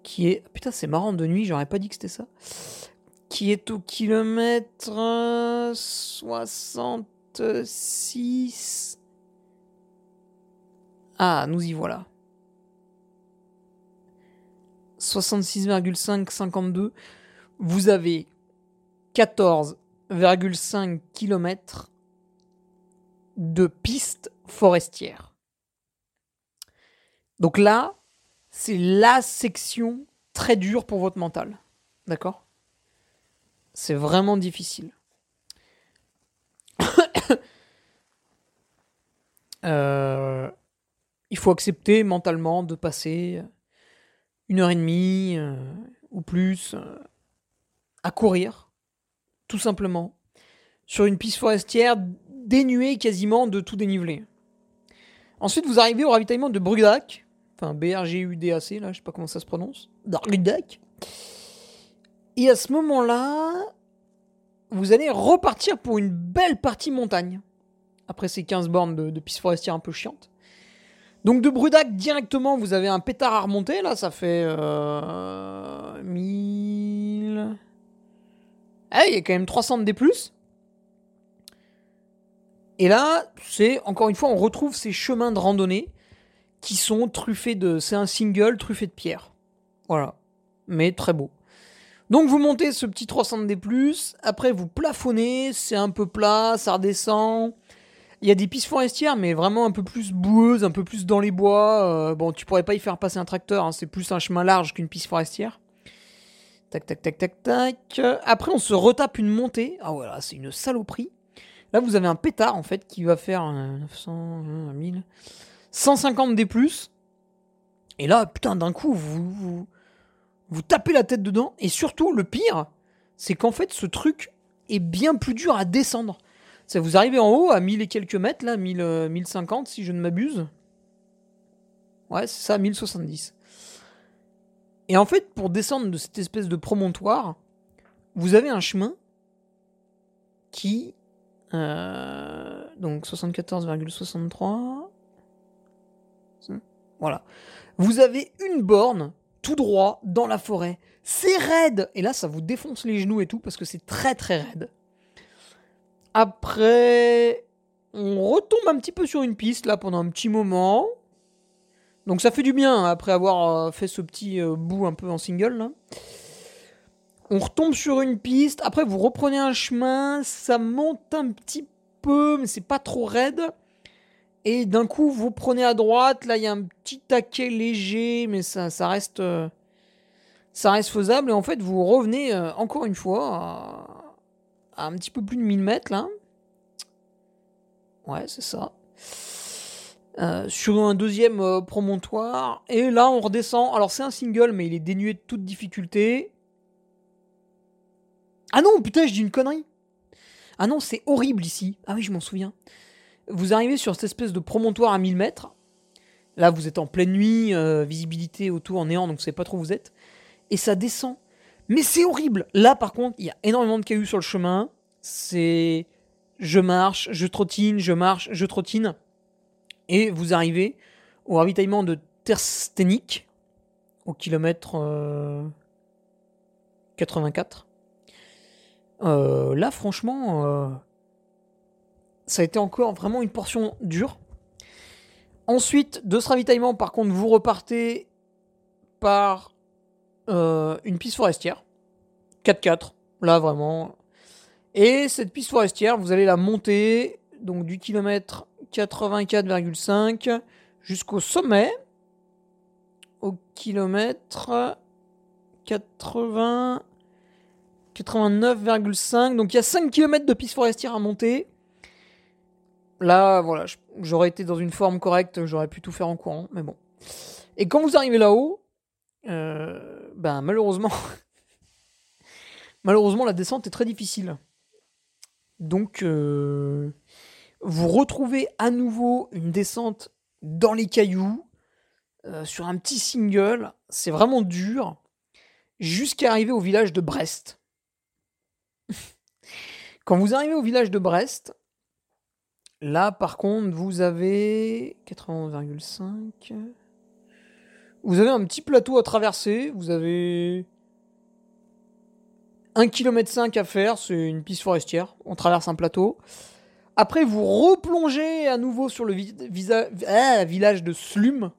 qui est... Putain, c'est marrant de nuit, j'aurais pas dit que c'était ça qui est au kilomètre 66. Ah, nous y voilà. 66,552. Vous avez 14,5 km de pistes forestières. Donc là, c'est la section très dure pour votre mental. D'accord? C'est vraiment difficile. euh, il faut accepter mentalement de passer une heure et demie euh, ou plus euh, à courir, tout simplement, sur une piste forestière dénuée quasiment de tout dénivelé. Ensuite, vous arrivez au ravitaillement de Brudac, enfin B-R-G-U-D-A-C, là, je sais pas comment ça se prononce, Brudac. Et à ce moment-là, vous allez repartir pour une belle partie montagne. après ces 15 bornes de, de piste forestière un peu chiantes. Donc de Brudac, directement, vous avez un pétard à remonter. Là, ça fait... Euh, 1000... Ah, il y a quand même 300 de D+. Et là, c'est, encore une fois, on retrouve ces chemins de randonnée qui sont truffés de... C'est un single truffé de pierre. Voilà. Mais très beau. Donc vous montez ce petit 300 de D+, après vous plafonnez, c'est un peu plat, ça redescend... Il y a des pistes forestières, mais vraiment un peu plus boueuses, un peu plus dans les bois. Euh, bon, tu pourrais pas y faire passer un tracteur, hein, c'est plus un chemin large qu'une piste forestière. Tac, tac, tac, tac, tac. Après, on se retape une montée. Ah voilà, c'est une saloperie. Là, vous avez un pétard, en fait, qui va faire 900, 1000... 150 D+. Et là, putain, d'un coup, vous, vous tapez la tête dedans. Et surtout, le pire, c'est qu'en fait, ce truc est bien plus dur à descendre. Vous arrivez en haut à 1000 et quelques mètres, là, 1000, 1050 si je ne m'abuse? Ouais, c'est ça, 1070. Et en fait, pour descendre de cette espèce de promontoire, vous avez un chemin qui. Euh, donc 74,63. Voilà. Vous avez une borne tout droit dans la forêt. C'est raide Et là, ça vous défonce les genoux et tout parce que c'est très très raide. Après, on retombe un petit peu sur une piste là pendant un petit moment. Donc ça fait du bien hein, après avoir euh, fait ce petit euh, bout un peu en single. On retombe sur une piste. Après, vous reprenez un chemin. Ça monte un petit peu, mais c'est pas trop raide. Et d'un coup, vous prenez à droite. Là, il y a un petit taquet léger, mais ça, ça reste, euh, ça reste faisable. Et en fait, vous revenez encore une fois un petit peu plus de 1000 mètres là. Ouais, c'est ça. Euh, sur un deuxième euh, promontoire. Et là, on redescend. Alors, c'est un single, mais il est dénué de toute difficulté. Ah non, putain, je dis une connerie. Ah non, c'est horrible ici. Ah oui, je m'en souviens. Vous arrivez sur cette espèce de promontoire à 1000 mètres. Là, vous êtes en pleine nuit, euh, visibilité autour en néant, donc vous savez pas trop où vous êtes. Et ça descend. Mais c'est horrible. Là, par contre, il y a énormément de cailloux sur le chemin. C'est. Je marche, je trottine, je marche, je trottine. Et vous arrivez au ravitaillement de Terstenik, au kilomètre 84. Euh, euh, là, franchement, euh, ça a été encore vraiment une portion dure. Ensuite, de ce ravitaillement, par contre, vous repartez par euh, une piste forestière. 4x4. Là, vraiment. Et cette piste forestière, vous allez la monter donc du kilomètre 84,5 jusqu'au sommet. Au kilomètre 80 89,5. Donc il y a 5 km de piste forestière à monter. Là, voilà, j'aurais été dans une forme correcte, j'aurais pu tout faire en courant, mais bon. Et quand vous arrivez là-haut, euh, ben malheureusement, malheureusement la descente est très difficile. Donc euh, vous retrouvez à nouveau une descente dans les cailloux euh, sur un petit single. C'est vraiment dur jusqu'à arriver au village de Brest. Quand vous arrivez au village de Brest, là par contre vous avez 91,5 vous avez un petit plateau à traverser, vous avez 1,5 km à faire, c'est une piste forestière, on traverse un plateau. Après, vous replongez à nouveau sur le ah, village de Slum.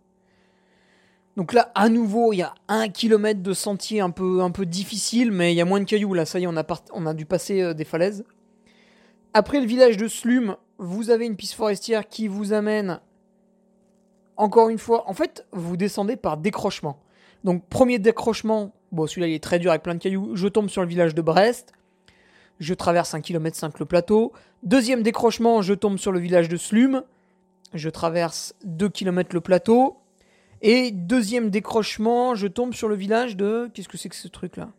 Donc là, à nouveau, il y a un kilomètre de sentier un peu, difficile, mais il y a moins de cailloux. Là, ça y est, on a, on a dû passer euh, des falaises. Après le village de Slum, vous avez une piste forestière qui vous amène encore une fois, en fait, vous descendez par décrochement. Donc, premier décrochement, bon, celui-là, il est très dur avec plein de cailloux. Je tombe sur le village de Brest. Je traverse 1 km 5 le plateau. Deuxième décrochement, je tombe sur le village de Slum. Je traverse 2 km le plateau. Et deuxième décrochement, je tombe sur le village de. Qu'est-ce que c'est que ce truc-là?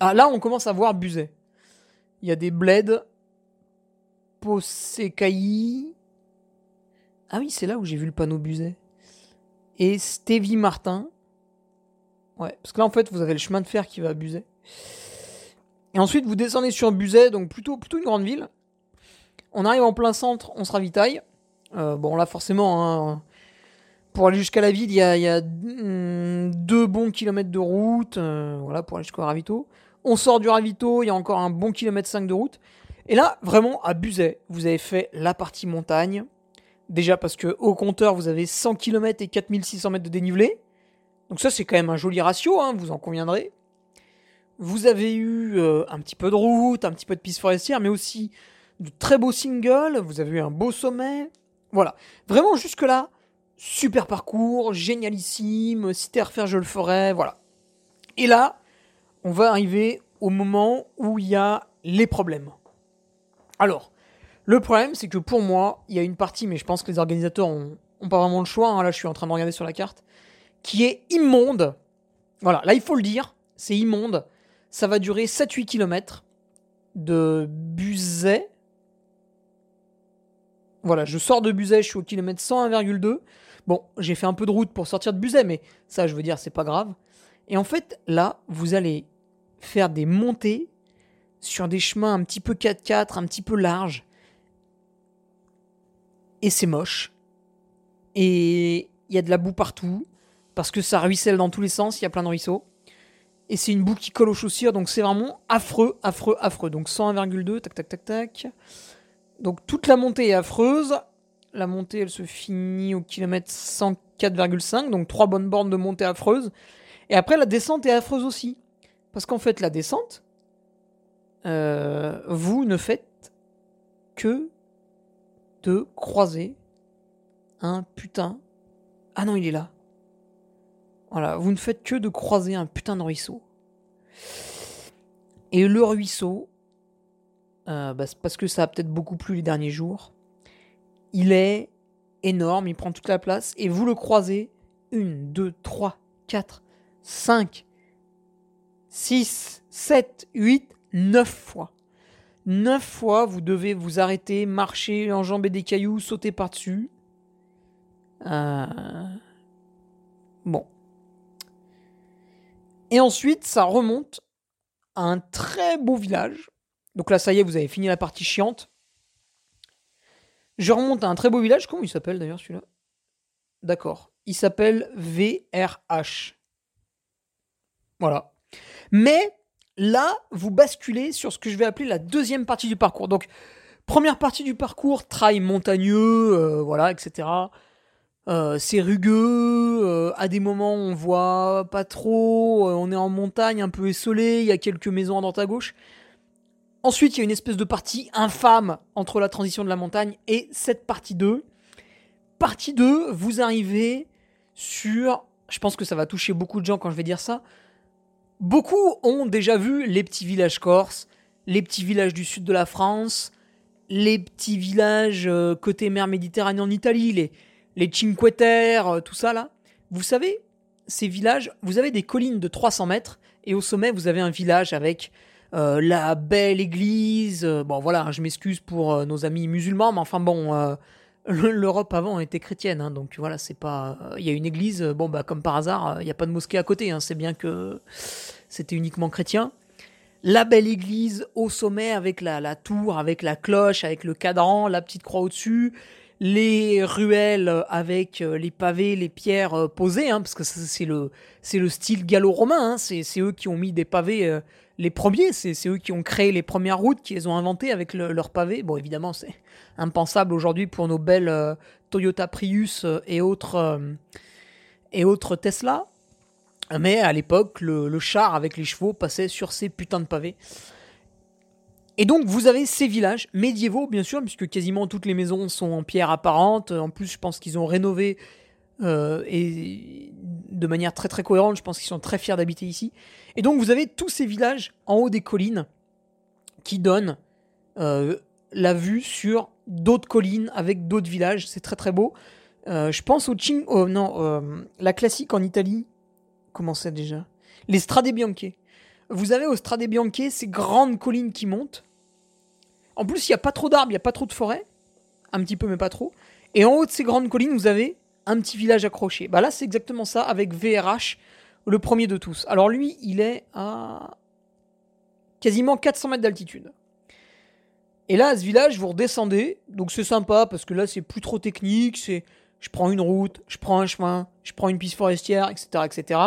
Ah, là, on commence à voir Buzet. Il y a des bleds. Posekai. Ah oui, c'est là où j'ai vu le panneau Buzet. Et Stevie Martin. Ouais, parce que là, en fait, vous avez le chemin de fer qui va à Buzet. Et ensuite, vous descendez sur Buzet, donc plutôt, plutôt une grande ville. On arrive en plein centre, on se ravitaille. Euh, bon, là, forcément, hein, pour aller jusqu'à la ville, il y a, mm, deux bons kilomètres de route. Euh, voilà, pour aller jusqu'au ravito. On sort du ravito, il y a encore un bon kilomètre 5 de route. Et là, vraiment, à Buzet, vous avez fait la partie montagne. Déjà parce que au compteur, vous avez 100 km et 4600 mètres de dénivelé. Donc ça, c'est quand même un joli ratio, hein, vous en conviendrez. Vous avez eu euh, un petit peu de route, un petit peu de piste forestière, mais aussi de très beaux singles. Vous avez eu un beau sommet. Voilà. Vraiment, jusque-là, super parcours, génialissime. Si c'était à refaire, je le ferais. Voilà. Et là, on va arriver au moment où il y a les problèmes. Alors, le problème, c'est que pour moi, il y a une partie, mais je pense que les organisateurs ont, pas vraiment le choix. Hein. là, je suis en train de regarder sur la carte, qui est immonde. Voilà, là, il faut le dire, c'est immonde. Ça va durer 7-8 km de Buzet. Voilà, je sors de Buzet, je suis au kilomètre 101,2. Bon, j'ai fait un peu de route pour sortir de Buzet, mais ça, je veux dire, c'est pas grave. Et en fait, là, vous allez faire des montées sur des chemins un petit peu 4x4, un petit peu larges. Et c'est moche. Et il y a de la boue partout, parce que ça ruisselle dans tous les sens, il y a plein de ruisseaux. Et c'est une boue qui colle aux chaussures, donc c'est vraiment affreux, affreux, affreux. Donc 101,2, tac, tac, tac, tac. Donc toute la montée est affreuse. La montée, elle se finit au kilomètre 104,5, donc trois bonnes bornes de montée affreuse. Et après, la descente est affreuse aussi. Parce qu'en fait, la descente, euh, vous ne faites que croiser un putain. Ah non, il est là. Voilà, vous ne faites que de croiser un putain de ruisseau. Et le ruisseau, euh, bah, parce que ça a peut-être beaucoup plu les derniers jours, il est énorme, il prend toute la place, et vous le croisez une, deux, trois, quatre, cinq, six, sept, huit, neuf fois. Neuf fois, vous devez vous arrêter, marcher, enjamber des cailloux, sauter par-dessus. Euh, bon. Et ensuite, ça remonte à un très beau village. Donc là, ça y est, vous avez fini la partie chiante. Je remonte à un très beau village. Comment il s'appelle d'ailleurs celui-là? D'accord. Il s'appelle VRH. Voilà. Mais là, vous basculez sur ce que je vais appeler la deuxième partie du parcours. Donc, première partie du parcours, trail montagneux, euh, voilà, etc. Euh, c'est rugueux, euh, à des moments on voit pas trop, on est en montagne un peu essolé, il y a quelques maisons à droite à gauche. Ensuite, il y a une espèce de partie infâme entre la transition de la montagne et cette partie 2. Partie 2, vous arrivez sur, je pense que ça va toucher beaucoup de gens quand je vais dire ça, Beaucoup ont déjà vu les petits villages corses, les petits villages du sud de la France, les petits villages euh, côté mer Méditerranée en Italie, les, les Cinque Terre, euh, tout ça là. Vous savez, ces villages, vous avez des collines de 300 mètres et au sommet vous avez un village avec euh, la belle église. bon voilà, je m'excuse pour nos amis musulmans, mais enfin bon, l'Europe avant était chrétienne, hein, donc voilà, c'est pas. Il y a une église, bon bah comme par hasard, il n'y a pas de mosquée à côté, hein, c'est bien que c'était uniquement chrétien. La belle église au sommet avec la, tour, avec la cloche, avec le cadran, la petite croix au-dessus, les ruelles avec euh, les pavés, les pierres euh, posées, hein, parce que c'est le, c'est le style gallo-romain, c'est, eux qui ont mis des pavés euh, les premiers, c'est, eux qui ont créé les premières routes, qui les ont inventées avec leurs pavés. Bon, évidemment, c'est impensable aujourd'hui pour nos belles Toyota Prius et autres, et autres Tesla. Mais à l'époque, le, char avec les chevaux passait sur ces putains de pavés. Et donc, vous avez ces villages médiévaux, bien sûr, puisque quasiment toutes les maisons sont en pierre apparente. En plus, je pense qu'ils ont rénové euh, et de manière très très cohérente. Je pense qu'ils sont très fiers d'habiter ici. Et donc, vous avez tous ces villages en haut des collines qui donnent euh, la vue sur d'autres collines avec d'autres villages. C'est très très beau. Euh, je pense au Ching, oh, non, la classique en Italie, comment c'est déjà? Les Strade Bianche. Vous avez au Strade Bianche ces grandes collines qui montent. En plus, il n'y a pas trop d'arbres, il n'y a pas trop de forêt. Un petit peu, mais pas trop. Et en haut de ces grandes collines, vous avez un petit village accroché. Bah là, c'est exactement ça avec VRH, le premier de tous. Alors lui, il est à quasiment 400 mètres d'altitude. Et là, à ce village, vous redescendez. Donc c'est sympa parce que là, c'est plus trop technique. C'est je prends une route, je prends un chemin, je prends une piste forestière, etc. etc.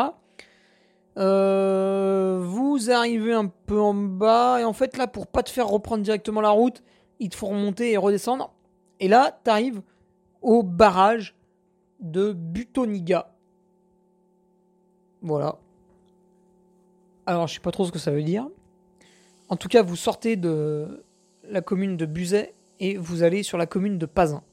Euh, vous arrivez un peu en bas. Et en fait, là, pour pas te faire reprendre directement la route, il te faut remonter et redescendre. Et là, tu arrives au barrage de Butoniga. Voilà. Alors, je sais pas trop ce que ça veut dire. En tout cas, vous sortez de la commune de Buzet et vous allez sur la commune de Pazin.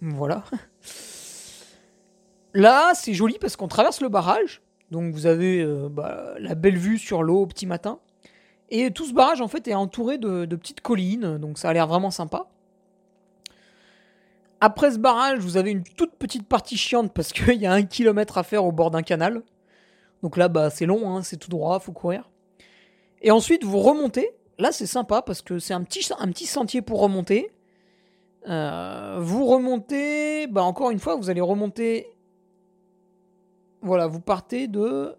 Voilà. Là, c'est joli parce qu'on traverse le barrage. Donc, vous avez euh, bah, la belle vue sur l'eau au petit matin. Et tout ce barrage, en fait, est entouré de, de petites collines. Donc, ça a l'air vraiment sympa. Après ce barrage, vous avez une toute petite partie chiante parce qu'il y a un kilomètre à faire au bord d'un canal. Donc là, bah, c'est long, hein, c'est tout droit, faut courir. Et ensuite, vous remontez. Là, c'est sympa parce que c'est un petit, sentier pour remonter. Euh, vous remontez, bah, encore une fois, vous allez remonter. Voilà, vous partez de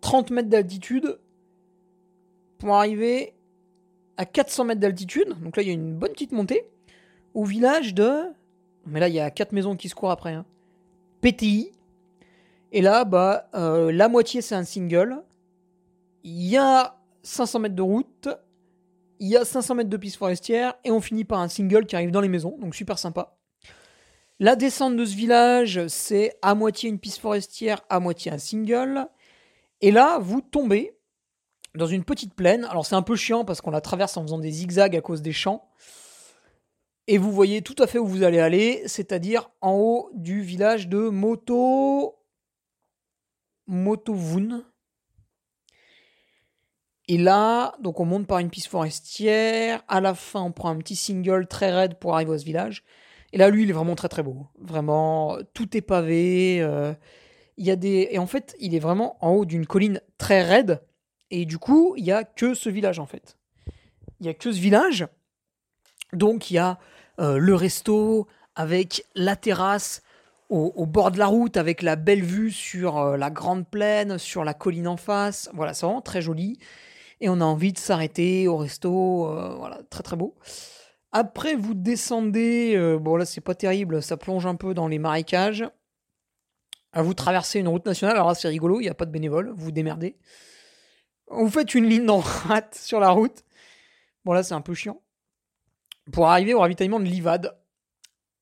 30 mètres d'altitude pour arriver à 400 mètres d'altitude. Donc là, il y a une bonne petite montée au village de. Mais là, il y a quatre maisons qui se courent après. Hein. PTI. Et là, bah, euh, la moitié, c'est un single. Il y a 500 mètres de route. Il y a 500 mètres de piste forestière. Et on finit par un single qui arrive dans les maisons. Donc, super sympa. La descente de ce village, c'est à moitié une piste forestière, à moitié un single. Et là, vous tombez dans une petite plaine. Alors, c'est un peu chiant parce qu'on la traverse en faisant des zigzags à cause des champs et vous voyez tout à fait où vous allez aller, c'est-à-dire en haut du village de Moto Motovun. Et là, donc on monte par une piste forestière. À la fin, on prend un petit single très raide pour arriver à ce village. Et là, lui, il est vraiment très très beau. Vraiment, tout est pavé. Euh, il y a des et en fait, il est vraiment en haut d'une colline très raide. Et du coup, il y a que ce village en fait. Il y a que ce village. Donc il y a euh, le resto avec la terrasse au, bord de la route avec la belle vue sur euh, la grande plaine, sur la colline en face. Voilà, c'est vraiment très joli. Et on a envie de s'arrêter au resto. Euh, voilà, très très beau. Après, vous descendez. bon, là, c'est pas terrible. Ça plonge un peu dans les marécages. Vous traversez une route nationale. Alors là, c'est rigolo. Il n'y a pas de bénévoles. Vous vous démerdez. Vous faites une ligne droite sur la route. Bon, là, c'est un peu chiant pour arriver au ravitaillement de Livad.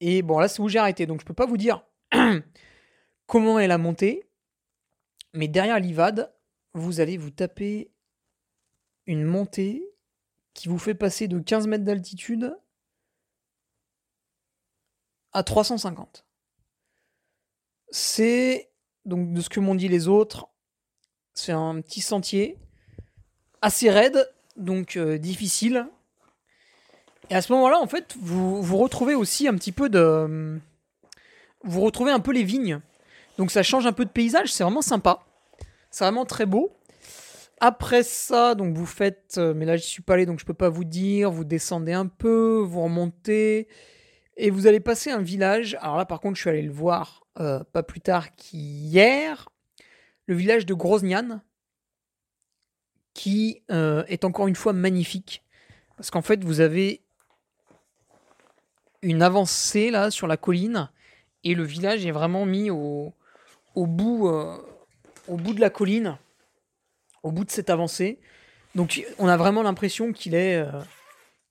Et bon, là, c'est où j'ai arrêté. Donc, je peux pas vous dire comment est la montée. Mais derrière Livad, vous allez vous taper une montée qui vous fait passer de 15 mètres d'altitude à 350. C'est, donc de ce que m'ont dit les autres, c'est un petit sentier assez raide, donc euh, difficile, et à ce moment-là, en fait, vous, vous retrouvez aussi un petit peu de. Vous retrouvez un peu les vignes. Donc ça change un peu de paysage, c'est vraiment sympa. C'est vraiment très beau. Après ça, donc vous faites, euh, mais là je suis pas allé donc je peux pas vous dire, vous descendez un peu, vous remontez et vous allez passer un village. Alors là par contre je suis allé le voir euh, pas plus tard qu'hier, le village de Groznian, qui euh, est encore une fois magnifique parce qu'en fait vous avez une avancée là sur la colline et le village est vraiment mis au, au bout, euh, au bout de la colline, au bout de cette avancée. Donc on a vraiment l'impression qu'il est, euh,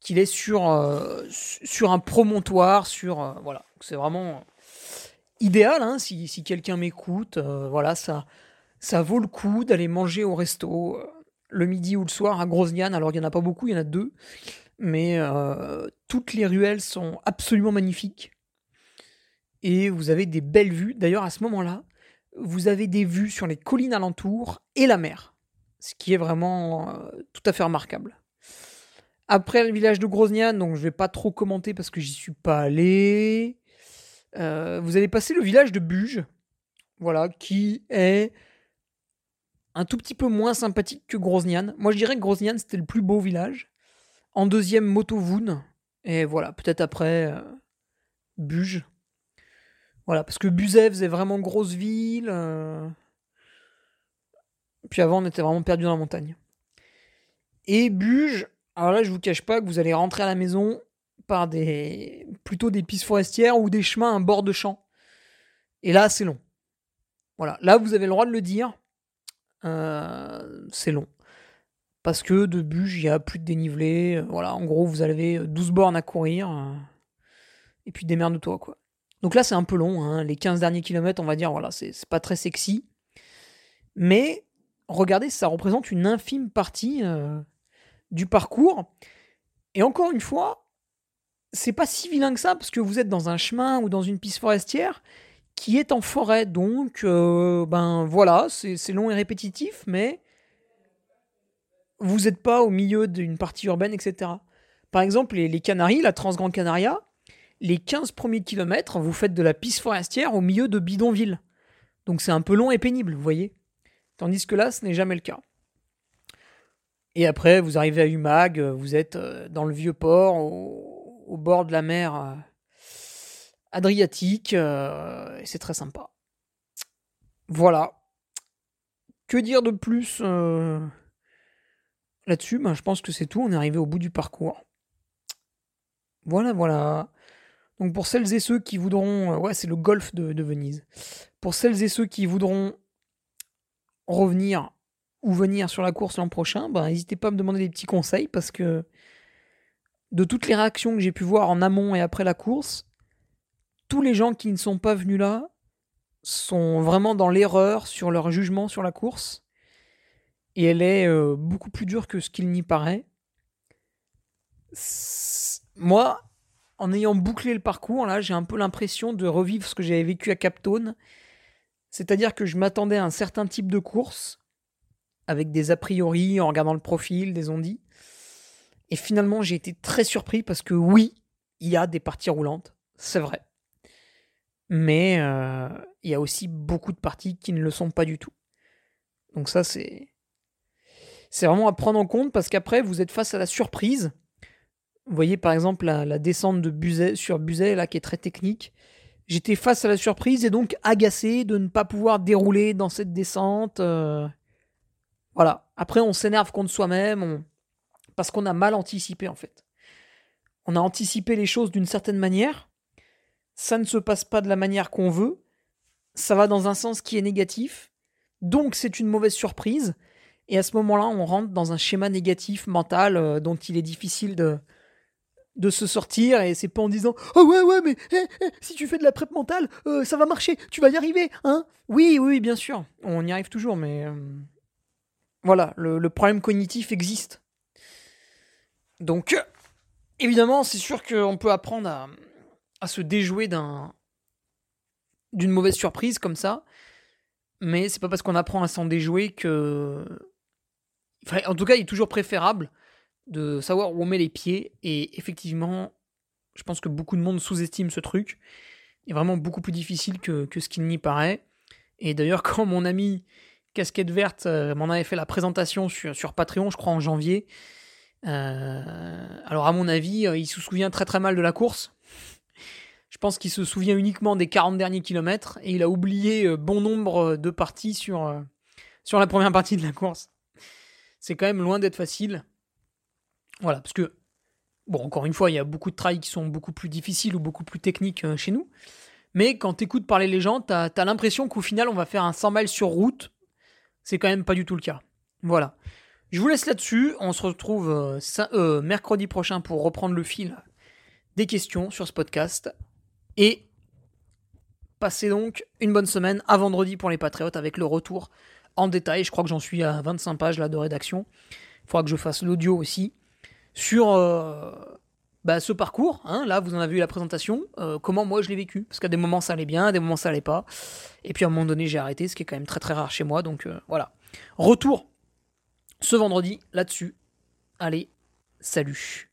qu'il est sur, euh, sur un promontoire, sur voilà. C'est vraiment idéal hein, si, si quelqu'un m'écoute. voilà, ça, ça vaut le coup d'aller manger au resto le midi ou le soir à Groznian. Alors il y en a pas beaucoup, il y en a deux mais euh, toutes les ruelles sont absolument magnifiques. Et vous avez des belles vues. D'ailleurs, à ce moment-là, vous avez des vues sur les collines alentours et la mer, ce qui est vraiment euh, tout à fait remarquable. Après le village de Groznian, donc je vais pas trop commenter parce que j'y suis pas allé. Euh, vous allez passer le village de Buge, voilà, qui est un tout petit peu moins sympathique que Groznian. Moi, je dirais que Groznian c'était le plus beau village. En deuxième, Motovun. Et voilà, peut-être après, euh, Buge. Voilà, parce que Buzet faisait vraiment grosse ville. Euh. Puis avant, on était vraiment perdu dans la montagne. Et Buge, Alors là, je vous cache pas que vous allez rentrer à la maison par des plutôt des pistes forestières ou des chemins à bord de champ. Et là, c'est long. Voilà, là, vous avez le droit de le dire. Euh, c'est long. Parce que de bûche, il y a plus de dénivelé. Voilà, en gros, vous avez 12 bornes à courir. Et puis démerde-toi, quoi. Donc là, c'est un peu long. Hein. Les 15 derniers kilomètres, on va dire, voilà, c'est pas très sexy. Mais regardez, ça représente une infime partie euh, du parcours. Et encore une fois, c'est pas si vilain que ça, parce que vous êtes dans un chemin ou dans une piste forestière qui est en forêt. Donc, euh, ben voilà, c'est long et répétitif, mais vous n'êtes pas au milieu d'une partie urbaine, etc. Par exemple, les, Canaries, la Transgrande Canaria, les 15 premiers kilomètres, vous faites de la piste forestière au milieu de bidonvilles. Donc c'est un peu long et pénible, vous voyez. Tandis que là, ce n'est jamais le cas. Et après, vous arrivez à Umag, vous êtes euh, dans le vieux port, au, bord de la mer euh, Adriatique, euh, et c'est très sympa. Voilà. Que dire de plus là-dessus ben, Je pense que c'est tout, on est arrivé au bout du parcours. Voilà, voilà. Donc pour celles et ceux qui voudront... Ouais, c'est le golf de Venise. Pour celles et ceux qui voudront revenir ou venir sur la course l'an prochain, ben, n'hésitez pas à me demander des petits conseils parce que de toutes les réactions que j'ai pu voir en amont et après la course, tous les gens qui ne sont pas venus là sont vraiment dans l'erreur sur leur jugement sur la course. Et elle est euh, beaucoup plus dure que ce qu'il n'y paraît. Moi, en ayant bouclé le parcours, là, j'ai un peu l'impression de revivre ce que j'avais vécu à Captone c'est-à-dire que je m'attendais à un certain type de course, avec des a priori, en regardant le profil, des ondits. Et finalement, j'ai été très surpris parce que oui, il y a des parties roulantes, c'est vrai. Mais euh, il y a aussi beaucoup de parties qui ne le sont pas du tout. Donc ça, c'est... C'est vraiment à prendre en compte parce qu'après, vous êtes face à la surprise. Vous voyez par exemple la, descente de Buzet, sur Buzet, là, qui est très technique. J'étais face à la surprise et donc agacé de ne pas pouvoir dérouler dans cette descente. Euh. Voilà. Après, on s'énerve contre soi-même parce qu'on a mal anticipé en fait. On a anticipé les choses d'une certaine manière. Ça ne se passe pas de la manière qu'on veut. Ça va dans un sens qui est négatif. Donc c'est une mauvaise surprise. Et à ce moment-là, on rentre dans un schéma négatif mental euh, dont il est difficile de, de se sortir. Et c'est pas en disant oh ouais ouais mais eh, eh, si tu fais de la prep mentale euh, ça va marcher. Tu vas y arriver hein? Oui oui bien sûr. On y arrive toujours mais euh, voilà le, problème cognitif existe. Donc évidemment c'est sûr qu'on peut apprendre à, à se déjouer d'un d'une mauvaise surprise comme ça. Mais c'est pas parce qu'on apprend à s'en déjouer que en tout cas il est toujours préférable de savoir où on met les pieds. Et effectivement, je pense que beaucoup de monde sous-estime ce truc. Il est vraiment beaucoup plus difficile que, ce qu'il n'y paraît. Et d'ailleurs, quand mon ami Casquette Verte euh, m'en avait fait la présentation sur, Patreon, je crois en janvier, euh, alors à mon avis, euh, il se souvient très très mal de la course. Je pense qu'il se souvient uniquement des 40 derniers kilomètres et il a oublié bon nombre de parties sur la première partie de la course. C'est quand même loin d'être facile. Voilà, parce que, bon, encore une fois, il y a beaucoup de trails qui sont beaucoup plus difficiles ou beaucoup plus techniques euh, chez nous. Mais quand t'écoutes parler les gens, t'as as, l'impression qu'au final, on va faire un 100 miles sur route. C'est quand même pas du tout le cas. Voilà. Je vous laisse là-dessus. On se retrouve euh, euh, mercredi prochain pour reprendre le fil des questions sur ce podcast. Et passez donc une bonne semaine à vendredi pour les Patriotes avec le retour en détail. Je crois que j'en suis à 25 pages là de rédaction. Il faudra que je fasse l'audio aussi sur euh, bah, ce parcours. Hein. là, vous en avez vu la présentation. Euh, comment moi je l'ai vécu Parce qu'à des moments ça allait bien, à des moments ça allait pas. Et puis à un moment donné j'ai arrêté, ce qui est quand même très très rare chez moi. Donc euh, voilà. Retour ce vendredi là-dessus. Allez, salut